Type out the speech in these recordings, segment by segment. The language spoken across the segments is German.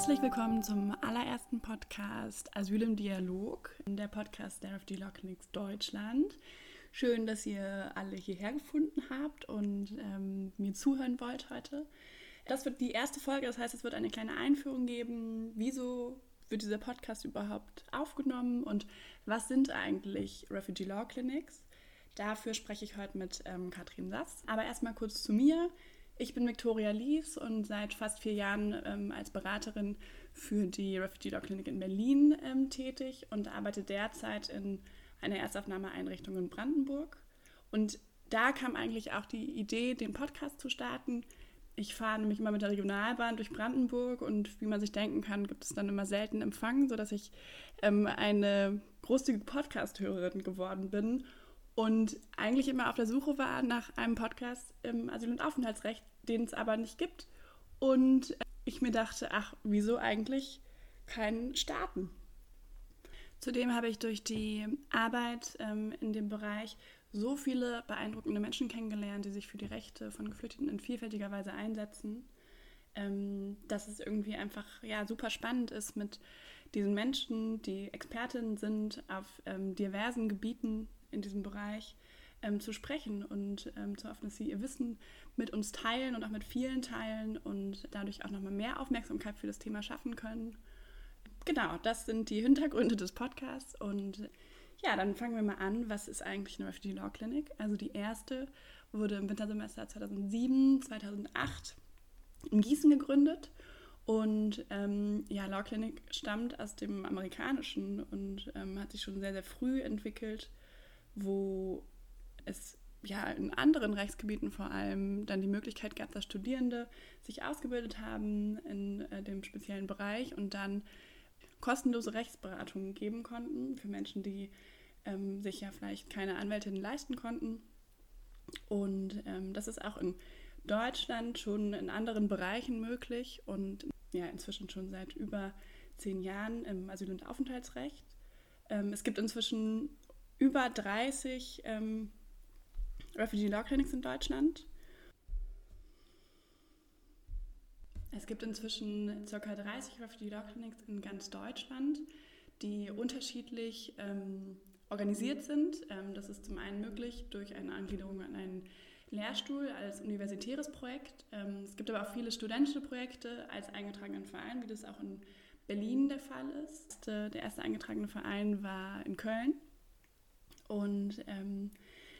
Herzlich willkommen zum allerersten Podcast Asyl im Dialog, der Podcast der FD Law Clinics Deutschland. Schön, dass ihr alle hierher gefunden habt und ähm, mir zuhören wollt heute. Das wird die erste Folge, das heißt, es wird eine kleine Einführung geben. Wieso wird dieser Podcast überhaupt aufgenommen und was sind eigentlich Refugee Law Clinics? Dafür spreche ich heute mit ähm, Katrin Sass. Aber erstmal kurz zu mir. Ich bin Victoria Lies und seit fast vier Jahren ähm, als Beraterin für die Refugee Law Clinic in Berlin ähm, tätig und arbeite derzeit in einer Erstaufnahmeeinrichtung in Brandenburg. Und da kam eigentlich auch die Idee, den Podcast zu starten, ich fahre nämlich immer mit der Regionalbahn durch Brandenburg und wie man sich denken kann, gibt es dann immer selten Empfang, sodass ich ähm, eine großzügige Podcast-Hörerin geworden bin und eigentlich immer auf der Suche war nach einem Podcast im Asyl- und Aufenthaltsrecht, den es aber nicht gibt. Und ich mir dachte, ach, wieso eigentlich keinen starten? Zudem habe ich durch die Arbeit ähm, in dem Bereich so viele beeindruckende Menschen kennengelernt, die sich für die Rechte von Geflüchteten in vielfältiger Weise einsetzen, ähm, dass es irgendwie einfach ja, super spannend ist, mit diesen Menschen, die Expertinnen sind auf ähm, diversen Gebieten in diesem Bereich, ähm, zu sprechen und ähm, zu hoffen, dass sie ihr Wissen mit uns teilen und auch mit vielen teilen und dadurch auch nochmal mehr Aufmerksamkeit für das Thema schaffen können. Genau, das sind die Hintergründe des Podcasts und ja, dann fangen wir mal an. Was ist eigentlich eine Refugee Law Clinic? Also die erste wurde im Wintersemester 2007, 2008 in Gießen gegründet. Und ähm, ja, Law Clinic stammt aus dem Amerikanischen und ähm, hat sich schon sehr, sehr früh entwickelt, wo es ja in anderen Rechtsgebieten vor allem dann die Möglichkeit gab, dass Studierende sich ausgebildet haben in äh, dem speziellen Bereich und dann kostenlose Rechtsberatungen geben konnten für Menschen, die ähm, sich ja vielleicht keine Anwältin leisten konnten. Und ähm, das ist auch in Deutschland schon in anderen Bereichen möglich und ja, inzwischen schon seit über zehn Jahren im Asyl- und Aufenthaltsrecht. Ähm, es gibt inzwischen über 30 ähm, Refugee Law Clinics in Deutschland. Es gibt inzwischen ca. 30 Refugee Law Clinics in ganz Deutschland, die unterschiedlich ähm, organisiert sind. Ähm, das ist zum einen möglich durch eine Angliederung an einen Lehrstuhl als universitäres Projekt. Ähm, es gibt aber auch viele studentische Projekte als eingetragenen Verein, wie das auch in Berlin der Fall ist. Der erste eingetragene Verein war in Köln. Und ähm,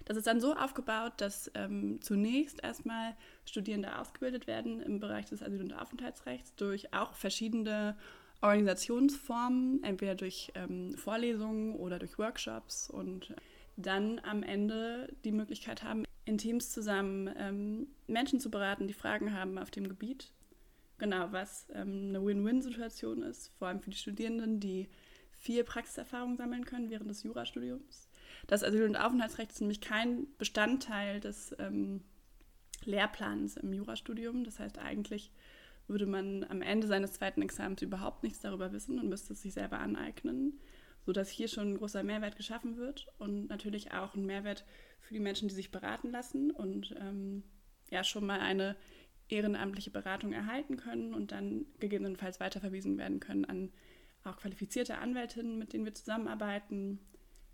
das ist dann so aufgebaut, dass ähm, zunächst erstmal Studierende ausgebildet werden im Bereich des Asyl- und Aufenthaltsrechts durch auch verschiedene Organisationsformen, entweder durch ähm, Vorlesungen oder durch Workshops und dann am Ende die Möglichkeit haben, in Teams zusammen ähm, Menschen zu beraten, die Fragen haben auf dem Gebiet. Genau, was ähm, eine Win-Win-Situation ist, vor allem für die Studierenden, die viel Praxiserfahrung sammeln können während des Jurastudiums. Das Asyl- und Aufenthaltsrecht ist nämlich kein Bestandteil des ähm, Lehrplans im Jurastudium. Das heißt, eigentlich würde man am Ende seines zweiten Examens überhaupt nichts darüber wissen und müsste es sich selber aneignen, sodass hier schon ein großer Mehrwert geschaffen wird und natürlich auch ein Mehrwert für die Menschen, die sich beraten lassen und ähm, ja schon mal eine ehrenamtliche Beratung erhalten können und dann gegebenenfalls weiterverwiesen werden können an auch qualifizierte Anwältinnen, mit denen wir zusammenarbeiten.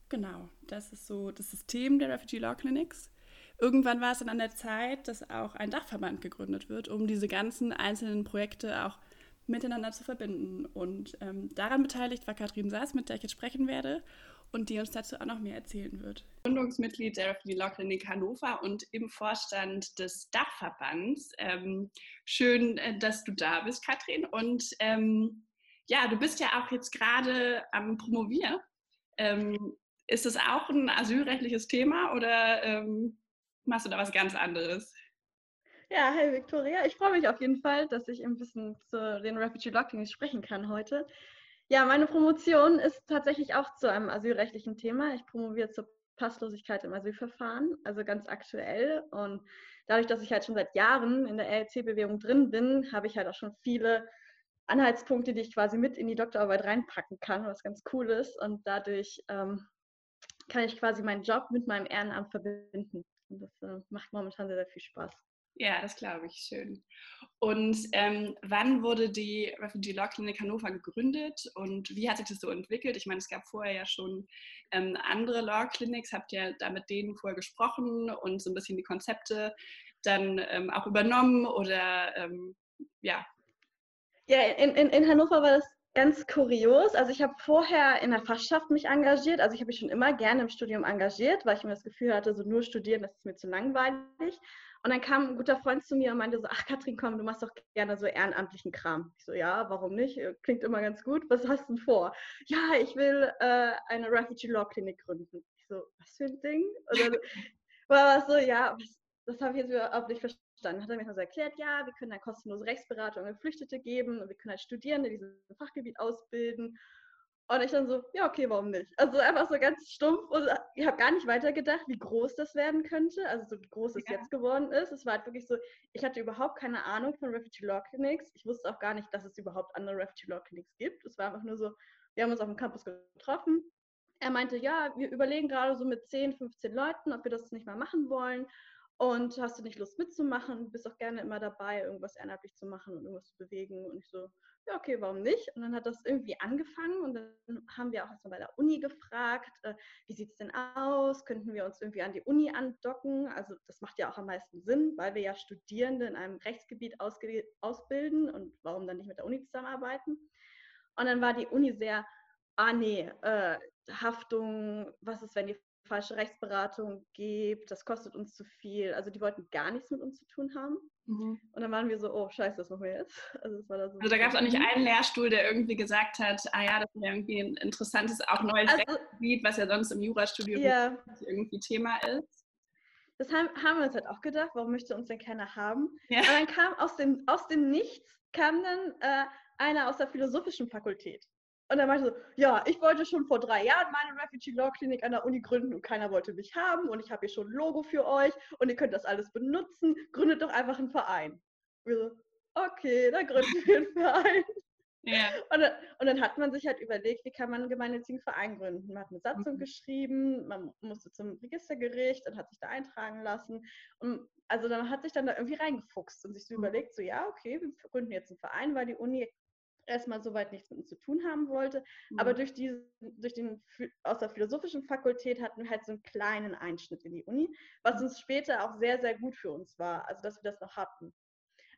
Genau, das ist so das System der Refugee Law Clinics. Irgendwann war es dann an der Zeit, dass auch ein Dachverband gegründet wird, um diese ganzen einzelnen Projekte auch miteinander zu verbinden. Und ähm, daran beteiligt war Katrin Saas, mit der ich jetzt sprechen werde und die uns dazu auch noch mehr erzählen wird. Gründungsmitglied der Refugee Law Clinic Hannover und im Vorstand des Dachverbands. Ähm, schön, äh, dass du da bist, Katrin. Und ähm, ja, du bist ja auch jetzt gerade am Promovieren. Ähm, ist das auch ein asylrechtliches Thema oder ähm, machst du da was ganz anderes? Ja, hey Victoria, ich freue mich auf jeden Fall, dass ich ein bisschen zu den Refugee Lockings sprechen kann heute. Ja, meine Promotion ist tatsächlich auch zu einem asylrechtlichen Thema. Ich promoviere zur Passlosigkeit im Asylverfahren, also ganz aktuell. Und dadurch, dass ich halt schon seit Jahren in der LLC-Bewegung drin bin, habe ich halt auch schon viele Anhaltspunkte, die ich quasi mit in die Doktorarbeit reinpacken kann, was ganz cool ist. Und dadurch ähm, kann ich quasi meinen Job mit meinem Ehrenamt verbinden. Und das äh, macht momentan sehr, sehr viel Spaß. Ja, das glaube ich, schön. Und ähm, wann wurde die Refugee Law Clinic Hannover gegründet und wie hat sich das so entwickelt? Ich meine, es gab vorher ja schon ähm, andere Law Clinics. Habt ihr da mit denen vorher gesprochen und so ein bisschen die Konzepte dann ähm, auch übernommen oder ähm, ja? Ja, in, in, in Hannover war das ganz kurios. Also ich habe vorher in der Fachschaft mich engagiert. Also ich habe mich schon immer gerne im Studium engagiert, weil ich mir das Gefühl hatte, so nur studieren, das ist mir zu langweilig. Und dann kam ein guter Freund zu mir und meinte so, ach Katrin, komm, du machst doch gerne so ehrenamtlichen Kram. Ich so, ja, warum nicht? Klingt immer ganz gut. Was hast du denn vor? Ja, ich will äh, eine Refugee Law Klinik gründen. Ich so, was für ein Ding? Und dann war das so, ja, das habe ich jetzt überhaupt nicht verstanden. Hat er mir so erklärt, ja, wir können eine kostenlose Rechtsberatung an Geflüchtete geben und wir können halt Studierende in diesem Fachgebiet ausbilden. Und ich dann so, ja, okay, warum nicht? Also einfach so ganz stumpf und ich habe gar nicht weitergedacht, wie groß das werden könnte, also so wie groß es ja. jetzt geworden ist. Es war halt wirklich so, ich hatte überhaupt keine Ahnung von Refugee Law Clinics. Ich wusste auch gar nicht, dass es überhaupt andere Refugee Law Clinics gibt. Es war einfach nur so, wir haben uns auf dem Campus getroffen. Er meinte, ja, wir überlegen gerade so mit 10, 15 Leuten, ob wir das nicht mal machen wollen. Und hast du nicht Lust mitzumachen? Bist auch gerne immer dabei, irgendwas ehrenamtlich zu machen und irgendwas zu bewegen. Und ich so, ja, okay, warum nicht? Und dann hat das irgendwie angefangen und dann haben wir auch erstmal bei der Uni gefragt, äh, wie sieht es denn aus? Könnten wir uns irgendwie an die Uni andocken? Also das macht ja auch am meisten Sinn, weil wir ja Studierende in einem Rechtsgebiet ausbilden und warum dann nicht mit der Uni zusammenarbeiten? Und dann war die Uni sehr, ah nee, äh, Haftung, was ist, wenn die falsche Rechtsberatung gibt, das kostet uns zu viel. Also die wollten gar nichts mit uns zu tun haben. Mhm. Und dann waren wir so, oh scheiße, was machen wir jetzt? Also, da, so also da gab es auch nicht einen Lehrstuhl, der irgendwie gesagt hat, ah ja, das ist ja irgendwie ein interessantes, auch neues also, Rechtsgebiet, was ja sonst im Jurastudium ja. irgendwie Thema ist. Das haben, haben, wir uns halt auch gedacht, warum möchte uns denn keiner haben? Ja. Und dann kam aus dem, aus dem Nichts, kam dann äh, einer aus der philosophischen Fakultät. Und dann meinte so, ja, ich wollte schon vor drei Jahren meine Refugee Law Klinik an der Uni gründen und keiner wollte mich haben und ich habe hier schon ein Logo für euch und ihr könnt das alles benutzen. Gründet doch einfach einen Verein. Und wir so, okay, dann gründen wir einen Verein. Ja. Und, dann, und, dann, hat man sich halt überlegt, wie kann man einen gemeinnützigen Verein gründen. Man hat eine Satzung mhm. geschrieben, man musste zum Registergericht und hat sich da eintragen lassen. Und also dann hat sich dann da irgendwie reingefuchst und sich so mhm. überlegt, so ja, okay, wir gründen jetzt einen Verein, weil die Uni erstmal soweit nichts mit uns zu tun haben wollte. Mhm. Aber durch, die, durch den, aus der philosophischen Fakultät hatten wir halt so einen kleinen Einschnitt in die Uni, was uns später auch sehr, sehr gut für uns war, also dass wir das noch hatten.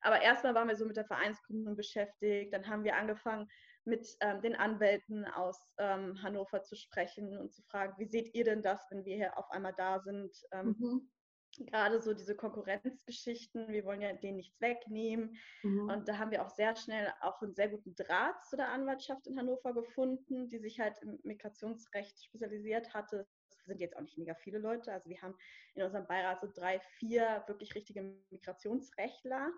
Aber erstmal waren wir so mit der Vereinsgründung beschäftigt, dann haben wir angefangen, mit ähm, den Anwälten aus ähm, Hannover zu sprechen und zu fragen, wie seht ihr denn das, wenn wir hier auf einmal da sind? Ähm, mhm gerade so diese Konkurrenzgeschichten, wir wollen ja denen nichts wegnehmen. Mhm. Und da haben wir auch sehr schnell auch einen sehr guten Draht zu der Anwaltschaft in Hannover gefunden, die sich halt im Migrationsrecht spezialisiert hatte. Das sind jetzt auch nicht mega viele Leute. Also wir haben in unserem Beirat so drei, vier wirklich richtige Migrationsrechtler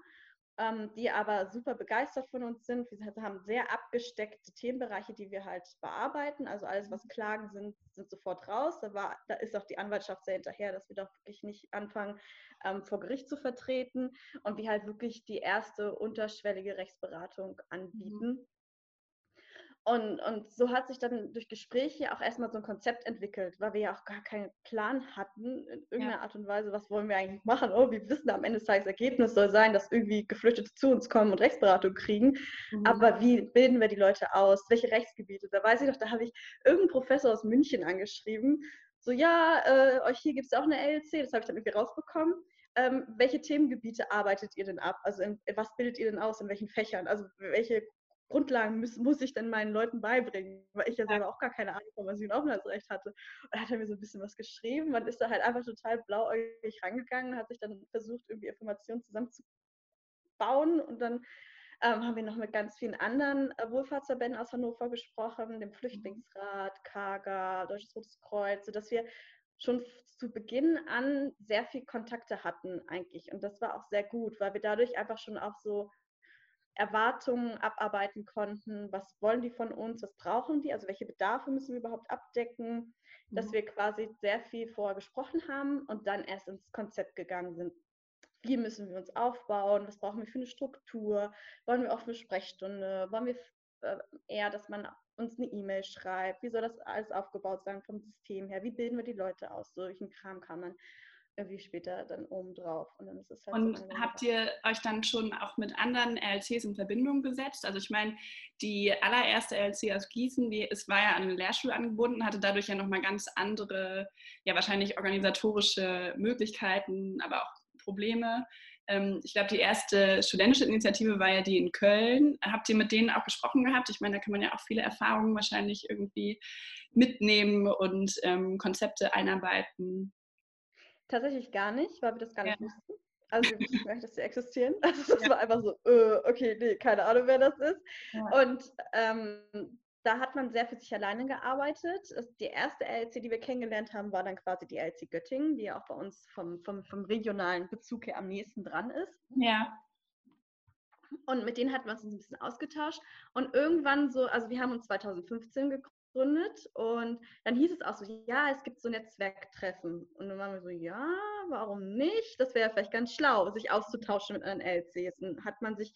ähm, die aber super begeistert von uns sind. Wir haben sehr abgesteckte Themenbereiche, die wir halt bearbeiten. Also alles, was mhm. Klagen sind, sind sofort raus. Da, war, da ist auch die Anwaltschaft sehr hinterher, dass wir doch wirklich nicht anfangen, ähm, vor Gericht zu vertreten und wir halt wirklich die erste unterschwellige Rechtsberatung mhm. anbieten. Mhm. Und, und so hat sich dann durch Gespräche auch erstmal so ein Konzept entwickelt, weil wir ja auch gar keinen Plan hatten, in irgendeiner ja. Art und Weise, was wollen wir eigentlich machen. Oh, wir wissen am Ende des Tages, Ergebnis soll sein, dass irgendwie Geflüchtete zu uns kommen und Rechtsberatung kriegen. Mhm. Aber wie bilden wir die Leute aus? Welche Rechtsgebiete? Da weiß ich doch, da habe ich irgendeinen Professor aus München angeschrieben. So, ja, äh, euch hier gibt es auch eine LLC, das habe ich dann irgendwie rausbekommen. Ähm, welche Themengebiete arbeitet ihr denn ab? Also in, was bildet ihr denn aus? In welchen Fächern? Also welche Grundlagen muss, muss ich denn meinen Leuten beibringen, weil ich ja selber auch gar keine Ahnung vom Asylaufenthaltsrecht hatte. Und da hat er mir so ein bisschen was geschrieben. Man ist da halt einfach total blauäugig rangegangen, hat sich dann versucht, irgendwie Informationen zusammenzubauen und dann ähm, haben wir noch mit ganz vielen anderen äh, Wohlfahrtsverbänden aus Hannover gesprochen, dem Flüchtlingsrat, KAGA, Deutsches Rotes Kreuz, sodass wir schon zu Beginn an sehr viel Kontakte hatten eigentlich. Und das war auch sehr gut, weil wir dadurch einfach schon auch so Erwartungen abarbeiten konnten, was wollen die von uns, was brauchen die, also welche Bedarfe müssen wir überhaupt abdecken, mhm. dass wir quasi sehr viel vorher gesprochen haben und dann erst ins Konzept gegangen sind. Wie müssen wir uns aufbauen? Was brauchen wir für eine Struktur? Wollen wir auch eine Sprechstunde? Wollen wir äh, eher, dass man uns eine E-Mail schreibt? Wie soll das alles aufgebaut sein vom System her? Wie bilden wir die Leute aus? Solchen Kram kann man. Irgendwie später dann oben drauf. Und, dann ist es halt und so habt ihr euch dann schon auch mit anderen LLCs in Verbindung gesetzt? Also ich meine, die allererste LLC aus Gießen, die, es war ja an eine Lehrschule angebunden, hatte dadurch ja nochmal ganz andere, ja wahrscheinlich organisatorische Möglichkeiten, aber auch Probleme. Ähm, ich glaube, die erste studentische Initiative war ja die in Köln. Habt ihr mit denen auch gesprochen gehabt? Ich meine, da kann man ja auch viele Erfahrungen wahrscheinlich irgendwie mitnehmen und ähm, Konzepte einarbeiten. Tatsächlich gar nicht, weil wir das gar nicht ja. wussten. Also wir wussten gar nicht, dass sie existieren. Also es ja. war einfach so, äh, okay, nee, keine Ahnung, wer das ist. Ja. Und ähm, da hat man sehr für sich alleine gearbeitet. Die erste LC, die wir kennengelernt haben, war dann quasi die LC Göttingen, die ja auch bei uns vom, vom, vom regionalen Bezug her am nächsten dran ist. Ja. Und mit denen hatten wir uns ein bisschen ausgetauscht. Und irgendwann so, also wir haben uns 2015 gegründet gegründet und dann hieß es auch so, ja, es gibt so Netzwerktreffen. Und dann waren wir so, ja, warum nicht? Das wäre vielleicht ganz schlau, sich auszutauschen mit anderen LCs. Dann hat man sich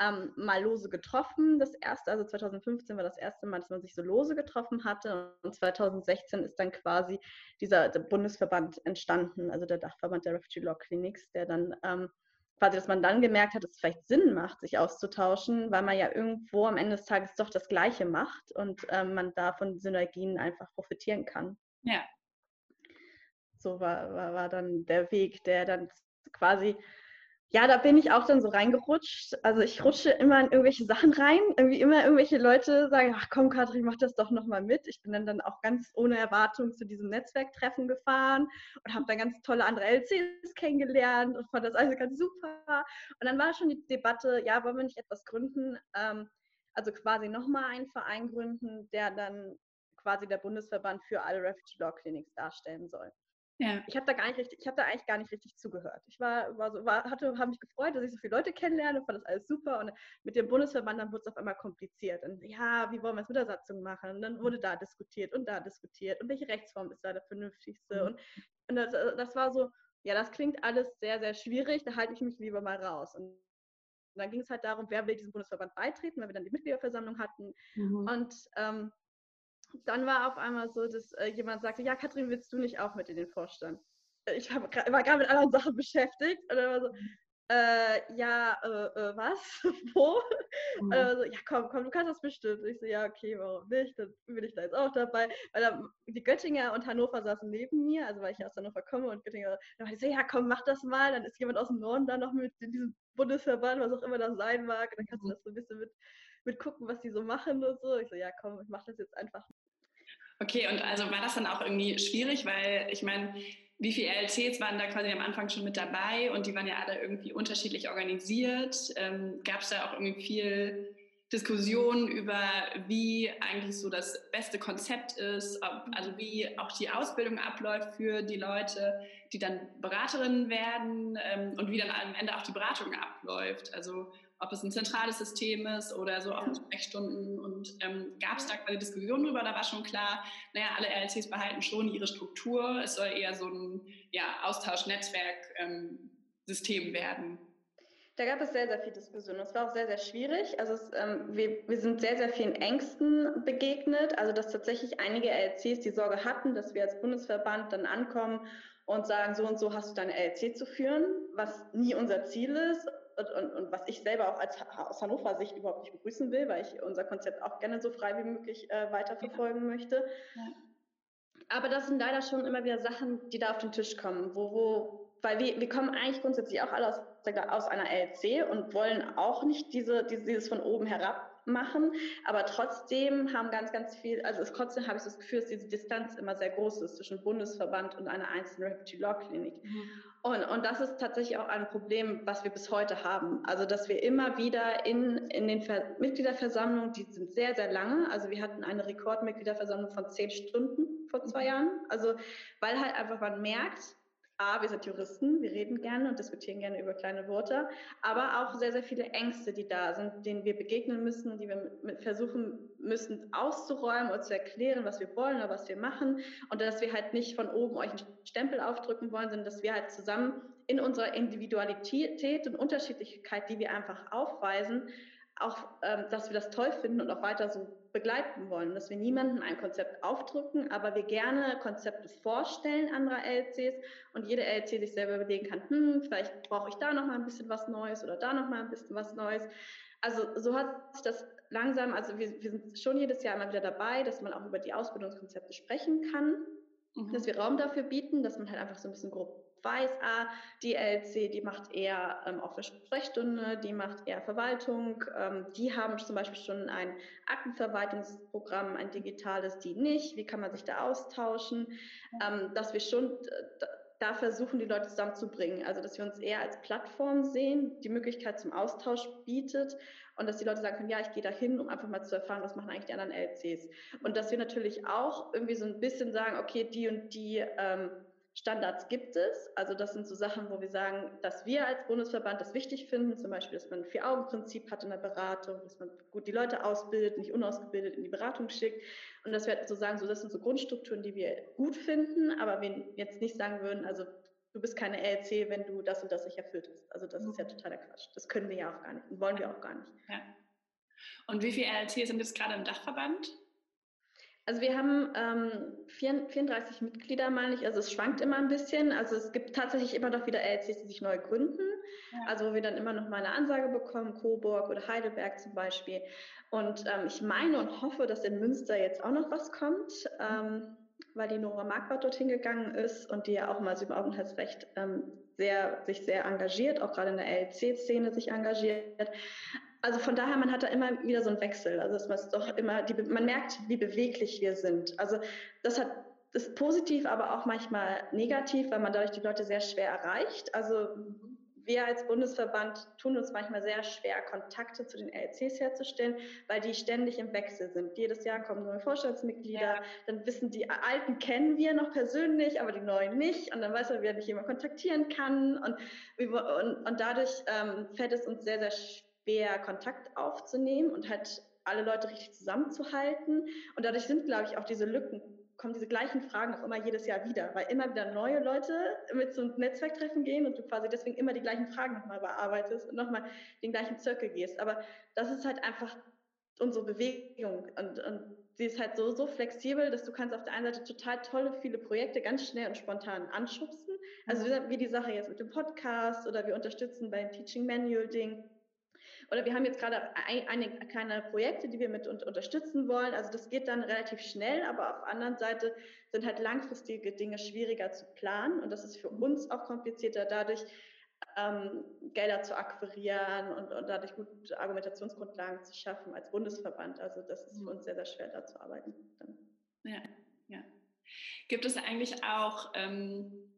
ähm, mal lose getroffen. Das erste, also 2015 war das erste Mal, dass man sich so lose getroffen hatte. Und 2016 ist dann quasi dieser Bundesverband entstanden, also der Dachverband der Refugee Law Clinics, der dann ähm, quasi, dass man dann gemerkt hat, dass es vielleicht Sinn macht, sich auszutauschen, weil man ja irgendwo am Ende des Tages doch das Gleiche macht und ähm, man da von Synergien einfach profitieren kann. Ja. So war, war, war dann der Weg, der dann quasi ja, da bin ich auch dann so reingerutscht. Also ich rutsche immer in irgendwelche Sachen rein. Irgendwie immer irgendwelche Leute sagen, ach komm, Katrin, mach das doch nochmal mit. Ich bin dann, dann auch ganz ohne Erwartung zu diesem Netzwerktreffen gefahren und habe dann ganz tolle andere LCs kennengelernt und fand das alles ganz super. Und dann war schon die Debatte, ja, wollen wir nicht etwas gründen? Ähm, also quasi nochmal einen Verein gründen, der dann quasi der Bundesverband für alle Refugee Law Clinics darstellen soll. Ja. Ich habe da gar nicht richtig, ich habe da eigentlich gar nicht richtig zugehört. Ich war, war so, war, hatte, habe mich gefreut, dass ich so viele Leute kennenlerne, fand das alles super. Und mit dem Bundesverband dann wurde es auf einmal kompliziert. Und ja, wie wollen wir es mit der Satzung machen? Und dann wurde da diskutiert und da diskutiert und welche Rechtsform ist da der vernünftigste? Mhm. Und, und das, das, war so, ja, das klingt alles sehr, sehr schwierig, da halte ich mich lieber mal raus. Und dann ging es halt darum, wer will diesem Bundesverband beitreten, weil wir dann die Mitgliederversammlung hatten. Mhm. Und ähm, dann war auf einmal so, dass äh, jemand sagte, ja, Katrin, willst du nicht auch mit in den Vorstand? Äh, ich hab, war gerade mit anderen Sachen beschäftigt und dann war so, äh, ja, äh, äh was? Wo? Mhm. Also, ja, komm, komm, du kannst das bestimmt. Ich so, ja, okay, warum nicht? Dann bin ich da jetzt auch dabei. Weil da, die Göttinger und Hannover saßen neben mir, also weil ich aus Hannover komme und Göttinger, dann war ich so, ja, komm, mach das mal. Dann ist jemand aus dem Norden da noch mit in diesem Bundesverband, was auch immer das sein mag. Und dann kannst du mhm. das so ein bisschen mit mit gucken, was die so machen und so. Ich so, ja komm, ich mache das jetzt einfach. Okay, und also war das dann auch irgendwie schwierig, weil ich meine, wie viele LCs waren da quasi am Anfang schon mit dabei und die waren ja alle irgendwie unterschiedlich organisiert? Ähm, Gab es da auch irgendwie viel Diskussionen über, wie eigentlich so das beste Konzept ist, ob, also wie auch die Ausbildung abläuft für die Leute, die dann Beraterinnen werden ähm, und wie dann am Ende auch die Beratung abläuft. Also ob es ein zentrales System ist oder so auch mit Sprechstunden. Und ähm, gab es da quasi Diskussionen drüber? Da war schon klar, naja, alle RLCs behalten schon ihre Struktur. Es soll eher so ein ja, Austausch-Netzwerk-System ähm, werden. Da gab es sehr, sehr viel Diskussion. Es war auch sehr, sehr schwierig. Also es, ähm, wir, wir sind sehr, sehr vielen Ängsten begegnet. Also dass tatsächlich einige LCs die Sorge hatten, dass wir als Bundesverband dann ankommen und sagen, so und so hast du deine LC zu führen, was nie unser Ziel ist und, und, und, was ich selber auch als aus Hannover Sicht überhaupt nicht begrüßen will, weil ich unser Konzept auch gerne so frei wie möglich äh, weiterverfolgen ja. möchte. Ja. Aber das sind leider schon immer wieder Sachen, die da auf den Tisch kommen, wo, wo weil wir, wir kommen eigentlich grundsätzlich auch alle aus, aus einer LC und wollen auch nicht diese, diese, dieses von oben herab machen, aber trotzdem haben ganz, ganz viel, also es, trotzdem habe ich das Gefühl, dass diese Distanz immer sehr groß ist zwischen Bundesverband und einer einzelnen Refugee Law Klinik. Mhm. Und, und das ist tatsächlich auch ein Problem, was wir bis heute haben. Also, dass wir immer wieder in, in den Ver Mitgliederversammlungen, die sind sehr, sehr lange. Also, wir hatten eine Rekordmitgliederversammlung von zehn Stunden vor zwei mhm. Jahren. Also, weil halt einfach man merkt, A, wir sind Juristen, wir reden gerne und diskutieren gerne über kleine Worte, aber auch sehr, sehr viele Ängste, die da sind, denen wir begegnen müssen, die wir versuchen müssen auszuräumen und zu erklären, was wir wollen oder was wir machen. Und dass wir halt nicht von oben euch einen Stempel aufdrücken wollen, sondern dass wir halt zusammen in unserer Individualität und Unterschiedlichkeit, die wir einfach aufweisen, auch, ähm, dass wir das toll finden und auch weiter so begleiten wollen, dass wir niemandem ein Konzept aufdrücken, aber wir gerne Konzepte vorstellen anderer LCs und jede LC sich selber überlegen kann, hm, vielleicht brauche ich da noch mal ein bisschen was Neues oder da noch mal ein bisschen was Neues. Also so hat sich das langsam, also wir, wir sind schon jedes Jahr immer wieder dabei, dass man auch über die Ausbildungskonzepte sprechen kann, mhm. dass wir Raum dafür bieten, dass man halt einfach so ein bisschen grob weiß, ah, die LC, die macht eher ähm, offene Sprechstunde, die macht eher Verwaltung, ähm, die haben zum Beispiel schon ein Aktenverwaltungsprogramm, ein digitales, die nicht, wie kann man sich da austauschen, ähm, dass wir schon da versuchen, die Leute zusammenzubringen, also dass wir uns eher als Plattform sehen, die Möglichkeit zum Austausch bietet und dass die Leute sagen können, ja, ich gehe da hin, um einfach mal zu erfahren, was machen eigentlich die anderen LCs. Und dass wir natürlich auch irgendwie so ein bisschen sagen, okay, die und die ähm, Standards gibt es. Also das sind so Sachen, wo wir sagen, dass wir als Bundesverband das wichtig finden, zum Beispiel, dass man ein Vier-Augen-Prinzip hat in der Beratung, dass man gut die Leute ausbildet, nicht unausgebildet in die Beratung schickt und dass wir halt so sagen, so das sind so Grundstrukturen, die wir gut finden, aber wir jetzt nicht sagen würden, also du bist keine LC, wenn du das und das nicht erfüllt hast. Also das ist ja mhm. totaler Quatsch. Das können wir ja auch gar nicht und wollen wir auch gar nicht. Ja. Und wie viele LC sind jetzt gerade im Dachverband? Also wir haben ähm, 34 Mitglieder, meine ich. Also es schwankt immer ein bisschen. Also es gibt tatsächlich immer noch wieder LCs, die sich neu gründen. Ja. Also wo wir dann immer noch mal eine Ansage bekommen, Coburg oder Heidelberg zum Beispiel. Und ähm, ich meine und hoffe, dass in Münster jetzt auch noch was kommt, ähm, weil die Nora Marquardt dorthin gegangen ist und die ja auch mal im Aufenthaltsrecht ähm, sehr, sich sehr engagiert, auch gerade in der LC-Szene sich engagiert also von daher, man hat da immer wieder so einen Wechsel. Also es ist doch immer, die, man merkt, wie beweglich wir sind. Also das hat ist positiv, aber auch manchmal negativ, weil man dadurch die Leute sehr schwer erreicht. Also wir als Bundesverband tun uns manchmal sehr schwer, Kontakte zu den LCs herzustellen, weil die ständig im Wechsel sind. Jedes Jahr kommen neue Vorstandsmitglieder, ja. dann wissen die Alten kennen wir noch persönlich, aber die Neuen nicht. Und dann weiß man, wer nicht jemand kontaktieren kann. Und, und, und dadurch ähm, fällt es uns sehr, sehr schwer schwer, Kontakt aufzunehmen und halt alle Leute richtig zusammenzuhalten. Und dadurch sind, glaube ich, auch diese Lücken, kommen diese gleichen Fragen auch immer jedes Jahr wieder, weil immer wieder neue Leute mit so einem Netzwerktreffen gehen und du quasi deswegen immer die gleichen Fragen nochmal bearbeitest und nochmal den gleichen Zirkel gehst. Aber das ist halt einfach unsere Bewegung und, und sie ist halt so, so flexibel, dass du kannst auf der einen Seite total tolle, viele Projekte ganz schnell und spontan anschubsen. Also wie die Sache jetzt mit dem Podcast oder wir unterstützen beim Teaching Manual Ding oder wir haben jetzt gerade ein, einige kleine Projekte, die wir mit unterstützen wollen. Also das geht dann relativ schnell, aber auf der anderen Seite sind halt langfristige Dinge schwieriger zu planen und das ist für uns auch komplizierter dadurch, ähm, Gelder zu akquirieren und, und, dadurch gute Argumentationsgrundlagen zu schaffen als Bundesverband. Also das ist für uns sehr, sehr schwer, da zu arbeiten. Ja, ja. Gibt es eigentlich auch ähm,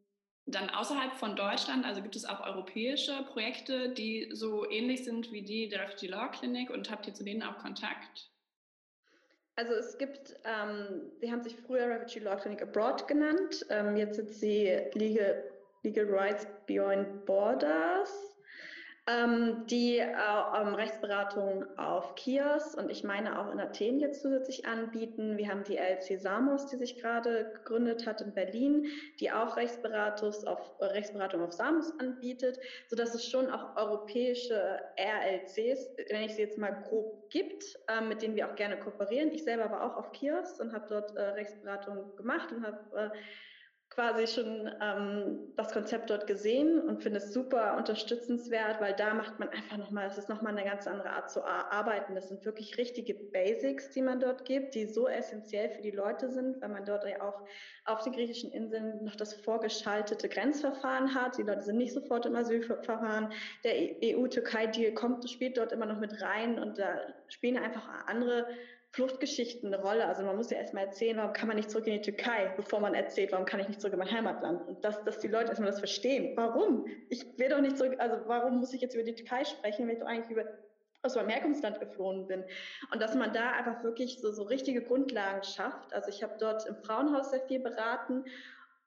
dann außerhalb von Deutschland, also gibt es auch europäische Projekte, die so ähnlich sind wie die der Refugee Law Clinic und habt ihr zu denen auch Kontakt? Also es gibt, ähm, sie haben sich früher Refugee Law Clinic Abroad genannt, ähm, jetzt sind sie Legal, Legal Rights Beyond Borders ähm, die äh, ähm, Rechtsberatung auf Kios und ich meine auch in Athen jetzt zusätzlich anbieten. Wir haben die LC Samos, die sich gerade gegründet hat in Berlin, die auch Rechtsberatung auf, äh, Rechtsberatung auf Samos anbietet, sodass es schon auch europäische RLCs, wenn ich sie jetzt mal grob gibt, äh, mit denen wir auch gerne kooperieren. Ich selber war auch auf Kios und habe dort äh, Rechtsberatung gemacht und habe äh, quasi schon ähm, das Konzept dort gesehen und finde es super unterstützenswert, weil da macht man einfach nochmal, es ist nochmal eine ganz andere Art zu arbeiten. Das sind wirklich richtige Basics, die man dort gibt, die so essentiell für die Leute sind, weil man dort ja auch auf den griechischen Inseln noch das vorgeschaltete Grenzverfahren hat. Die Leute sind nicht sofort im Asylverfahren. Der EU-Türkei-Deal kommt, spielt dort immer noch mit rein und da spielen einfach andere Fluchtgeschichten eine Rolle. Also man muss ja erstmal erzählen, warum kann man nicht zurück in die Türkei, bevor man erzählt, warum kann ich nicht zurück in mein Heimatland. Und dass, dass die Leute erstmal das verstehen. Warum? Ich will doch nicht zurück, also warum muss ich jetzt über die Türkei sprechen, wenn ich doch eigentlich über aus meinem Herkunftsland geflohen bin. Und dass man da einfach wirklich so, so richtige Grundlagen schafft. Also ich habe dort im Frauenhaus sehr viel beraten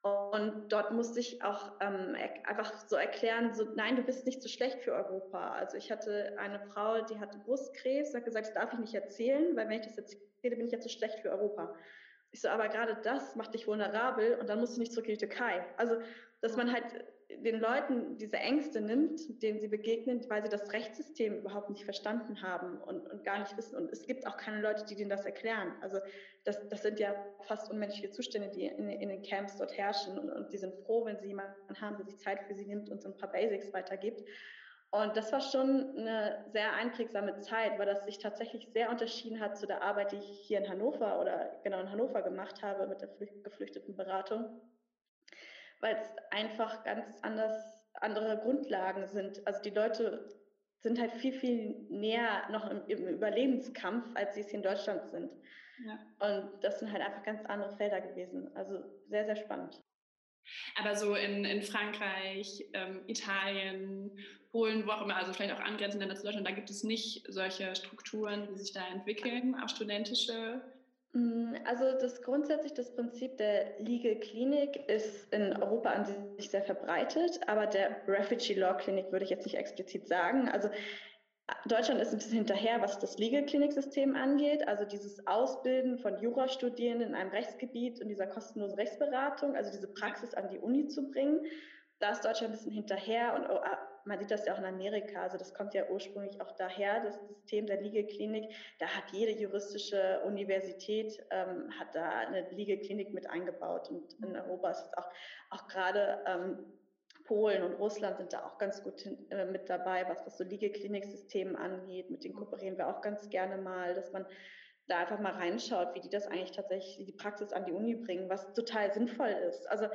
und dort musste ich auch ähm, einfach so erklären, so, nein, du bist nicht so schlecht für Europa. Also ich hatte eine Frau, die hatte Brustkrebs, hat gesagt, das darf ich nicht erzählen, weil wenn ich das erzähle, bin ich jetzt so schlecht für Europa. Ich so, aber gerade das macht dich vulnerabel und dann musst du nicht zurück in die Türkei. Also, dass man halt den Leuten diese Ängste nimmt, denen sie begegnen, weil sie das Rechtssystem überhaupt nicht verstanden haben und, und gar nicht wissen. Und es gibt auch keine Leute, die denen das erklären. Also das, das sind ja fast unmenschliche Zustände, die in, in den Camps dort herrschen. Und, und sie sind froh, wenn sie jemanden haben, der sich Zeit für sie nimmt und so ein paar Basics weitergibt. Und das war schon eine sehr einprägsame Zeit, weil das sich tatsächlich sehr unterschieden hat zu der Arbeit, die ich hier in Hannover oder genau in Hannover gemacht habe mit der geflüchteten Beratung weil es einfach ganz anders, andere Grundlagen sind. Also die Leute sind halt viel, viel näher noch im, im Überlebenskampf, als sie es hier in Deutschland sind. Ja. Und das sind halt einfach ganz andere Felder gewesen. Also sehr, sehr spannend. Aber so in, in Frankreich, ähm, Italien, Polen, wo auch immer, also vielleicht auch angrenzende Länder zu Deutschland, da gibt es nicht solche Strukturen, die sich da entwickeln, auch studentische also das grundsätzlich das Prinzip der Legal Clinic ist in Europa an sich sehr verbreitet, aber der Refugee Law Clinic würde ich jetzt nicht explizit sagen. Also Deutschland ist ein bisschen hinterher, was das Legal Clinic System angeht, also dieses Ausbilden von Jurastudierenden in einem Rechtsgebiet und dieser kostenlosen Rechtsberatung, also diese Praxis an die Uni zu bringen. Da ist Deutschland ein bisschen hinterher und man sieht das ja auch in Amerika, also das kommt ja ursprünglich auch daher, das System der Legal da hat jede juristische Universität, ähm, hat da eine Legal mit eingebaut und in Europa ist es auch, auch gerade ähm, Polen und Russland sind da auch ganz gut hin, äh, mit dabei, was das so Liegeklinik-System angeht. Mit denen kooperieren wir auch ganz gerne mal, dass man da einfach mal reinschaut, wie die das eigentlich tatsächlich die Praxis an die Uni bringen, was total sinnvoll ist. Also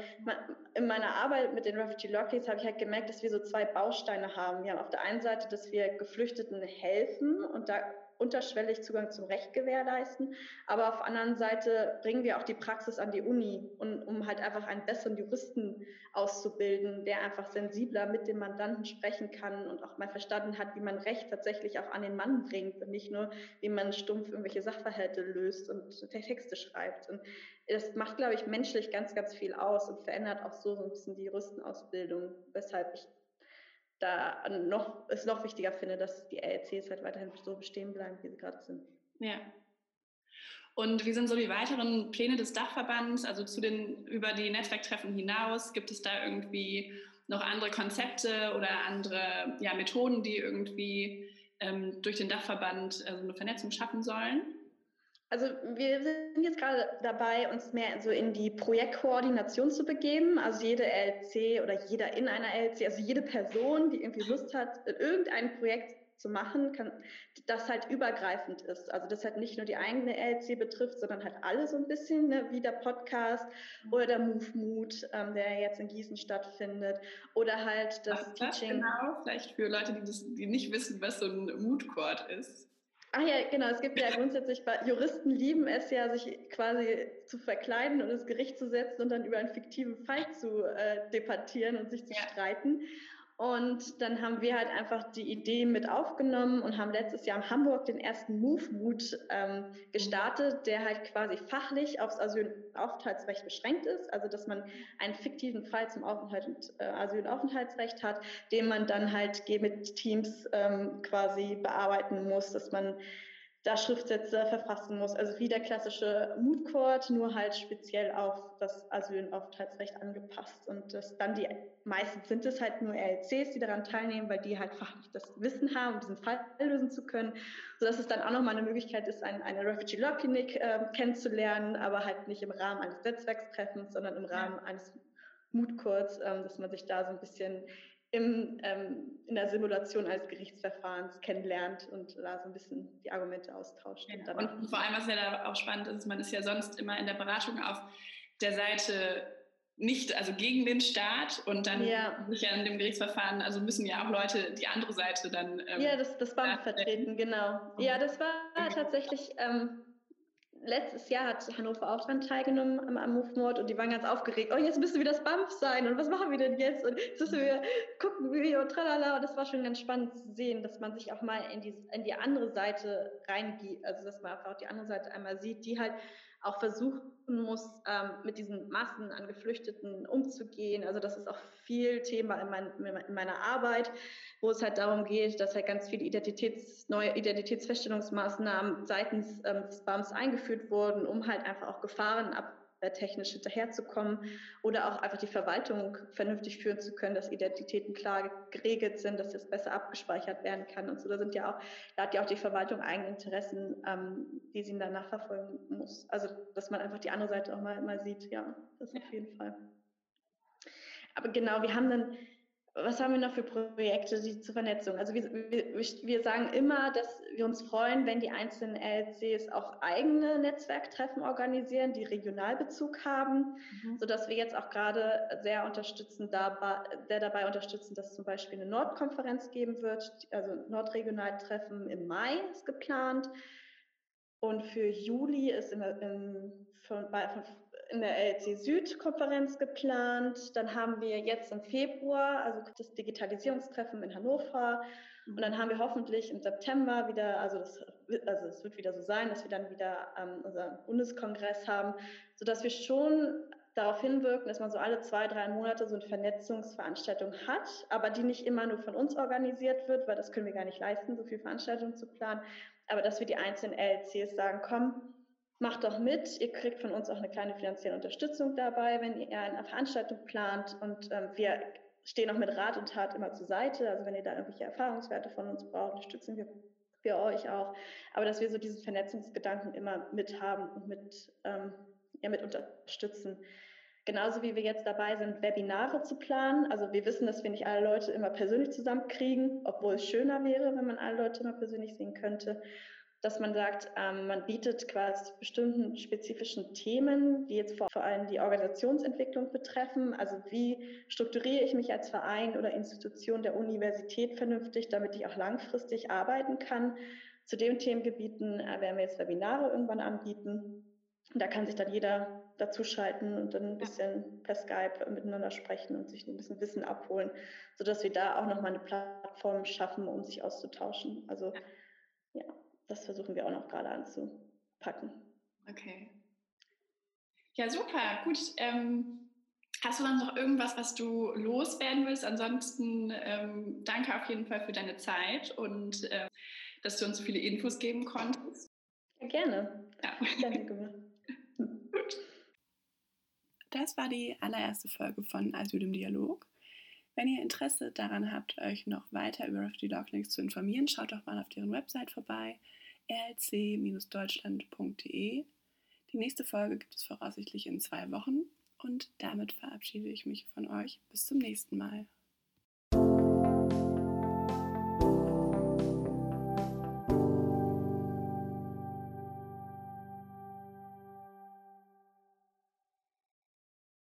in meiner Arbeit mit den Refugee Lockies habe ich halt gemerkt, dass wir so zwei Bausteine haben. Wir haben auf der einen Seite, dass wir Geflüchteten helfen und da unterschwellig Zugang zum Recht gewährleisten. Aber auf der anderen Seite bringen wir auch die Praxis an die Uni, und, um halt einfach einen besseren Juristen auszubilden, der einfach sensibler mit dem Mandanten sprechen kann und auch mal verstanden hat, wie man Recht tatsächlich auch an den Mann bringt und nicht nur, wie man stumpf irgendwelche Sachverhalte löst und Texte schreibt. Und das macht, glaube ich, menschlich ganz, ganz viel aus und verändert auch so, so ein bisschen die Juristenausbildung, weshalb ich da noch, es noch wichtiger finde, dass die LLCs halt weiterhin so bestehen bleiben, wie sie gerade sind. Ja. Und wie sind so die weiteren Pläne des Dachverbands, also zu den, über die Netzwerktreffen hinaus? Gibt es da irgendwie noch andere Konzepte oder andere ja, Methoden, die irgendwie ähm, durch den Dachverband also eine Vernetzung schaffen sollen? Also wir sind jetzt gerade dabei, uns mehr so in die Projektkoordination zu begeben. Also jede LC oder jeder in einer LC, also jede Person, die irgendwie Lust hat, irgendein Projekt zu machen, kann, das halt übergreifend ist. Also das halt nicht nur die eigene LC betrifft, sondern halt alle so ein bisschen, ne, wie der Podcast oder der Move Mood, ähm, der jetzt in Gießen stattfindet, oder halt das was Teaching. Genau, vielleicht für Leute, die, das, die nicht wissen, was so ein Mood Court ist. Ach ja, genau. Es gibt ja grundsätzlich, Juristen lieben es ja, sich quasi zu verkleiden und ins Gericht zu setzen und dann über einen fiktiven Fall zu äh, debattieren und sich zu ja. streiten. Und dann haben wir halt einfach die Idee mit aufgenommen und haben letztes Jahr in Hamburg den ersten Move Mood ähm, gestartet, der halt quasi fachlich aufs Asylaufenthaltsrecht beschränkt ist. Also, dass man einen fiktiven Fall zum Aufenthalt und äh, Asylaufenthaltsrecht hat, den man dann halt mit Teams ähm, quasi bearbeiten muss, dass man da Schriftsätze verfassen muss. Also wie der klassische Mood Court, nur halt speziell auf das Asyl- und Aufenthaltsrecht angepasst. Und das dann die meistens sind es halt nur RLCs, die daran teilnehmen, weil die halt fachlich das Wissen haben, um diesen Fall lösen zu können. Sodass es dann auch nochmal eine Möglichkeit ist, ein, eine Refugee Law Clinic äh, kennenzulernen, aber halt nicht im Rahmen eines Netzwerkstreffens, sondern im Rahmen eines Mood Courts, ähm, dass man sich da so ein bisschen im, ähm, in der Simulation eines Gerichtsverfahrens kennenlernt und da so ein bisschen die Argumente austauscht. Ja. Und, und, vor allem, was ja da auch spannend ist, man ist ja sonst immer in der Beratung auf der Seite nicht, also gegen den Staat und dann ja. ja in dem Gerichtsverfahren, also müssen ja auch Leute die andere Seite dann. Ähm, ja, das, das BAMF vertreten, genau. Ja, das war tatsächlich ähm, letztes Jahr hat Hannover auch daran teilgenommen am, Move-Mord und die waren ganz aufgeregt. Oh, jetzt müssen wir das BAMF sein und was machen wir denn jetzt? Und jetzt müssen wir gucken, wie wir und tralala. Und das war schon ganz spannend zu sehen, dass man sich auch mal in die, in die andere Seite reingeht, also dass man einfach auch die andere Seite einmal sieht, die halt auch versuchen, muss, ähm, mit diesen Massen an Geflüchteten umzugehen. Also das ist auch viel Thema in, mein, in, meiner Arbeit, wo es halt darum geht, dass halt ganz viele Identitäts, neue Identitätsfeststellungsmaßnahmen seitens ähm, des BAMs eingeführt wurden, um halt einfach auch Gefahren ab technisch hinterherzukommen oder auch einfach die Verwaltung vernünftig führen zu können, dass Identitäten klar geregelt sind, dass das besser abgespeichert werden kann und so. Da sind ja auch, da hat ja auch die Verwaltung eigene Interessen, ähm, die sie dann nachverfolgen muss. Also dass man einfach die andere Seite auch mal, mal sieht, ja, das auf jeden Fall. Aber genau, wir haben dann was haben wir noch für Projekte die zur Vernetzung? Also wir, wir, wir sagen immer, dass wir uns freuen, wenn die einzelnen LCs auch eigene Netzwerktreffen organisieren, die Regionalbezug haben, mhm. sodass wir jetzt auch gerade sehr unterstützen, dabei, sehr dabei unterstützen, dass zum Beispiel eine Nordkonferenz geben wird, also Nordregionaltreffen im Mai ist geplant. Und für Juli ist in, in, von, von, in der LC Süd-Konferenz geplant. Dann haben wir jetzt im Februar, also das Digitalisierungstreffen in Hannover. Und dann haben wir hoffentlich im September wieder, also das, also es wird wieder so sein, dass wir dann wieder ähm, unseren Bundeskongress haben, sodass wir schon darauf hinwirken, dass man so alle zwei, drei Monate so eine Vernetzungsveranstaltung hat, aber die nicht immer nur von uns organisiert wird, weil das können wir gar nicht leisten, so viele Veranstaltungen zu planen, aber dass wir die einzelnen LCs sagen, komm, macht doch mit. Ihr kriegt von uns auch eine kleine finanzielle Unterstützung dabei, wenn ihr eine Veranstaltung plant. Und ähm, wir stehen auch mit Rat und Tat immer zur Seite. Also wenn ihr da irgendwelche Erfahrungswerte von uns braucht, unterstützen wir, wir euch auch. Aber dass wir so diesen Vernetzungsgedanken immer mit haben und mit, ähm, ja, mit unterstützen. Genauso wie wir jetzt dabei sind, Webinare zu planen. Also wir wissen, dass wir nicht alle Leute immer persönlich zusammenkriegen, obwohl es schöner wäre, wenn man alle Leute immer persönlich sehen könnte dass man sagt, ähm, man bietet quasi bestimmten spezifischen Themen, die jetzt vor, vor allem die Organisationsentwicklung betreffen. Also wie strukturiere ich mich als Verein oder Institution der Universität vernünftig, damit ich auch langfristig arbeiten kann. Zu den Themengebieten äh, werden wir jetzt Webinare irgendwann anbieten. Da kann sich dann jeder dazuschalten und dann ein bisschen per Skype miteinander sprechen und sich ein bisschen Wissen abholen, sodass wir da auch nochmal eine Plattform schaffen, um sich auszutauschen. Also ja das versuchen wir auch noch gerade anzupacken. Okay. Ja, super. Gut. Ähm, hast du dann noch irgendwas, was du loswerden willst? Ansonsten ähm, danke auf jeden Fall für deine Zeit und äh, dass du uns so viele Infos geben konntest. Ja, gerne. Ja. Danke. Gut. Das war die allererste Folge von Asyl im Dialog. Wenn ihr Interesse daran habt, euch noch weiter über Refugee Doglinks zu informieren, schaut doch mal auf deren Website vorbei rlc-deutschland.de. Die nächste Folge gibt es voraussichtlich in zwei Wochen und damit verabschiede ich mich von euch. Bis zum nächsten Mal.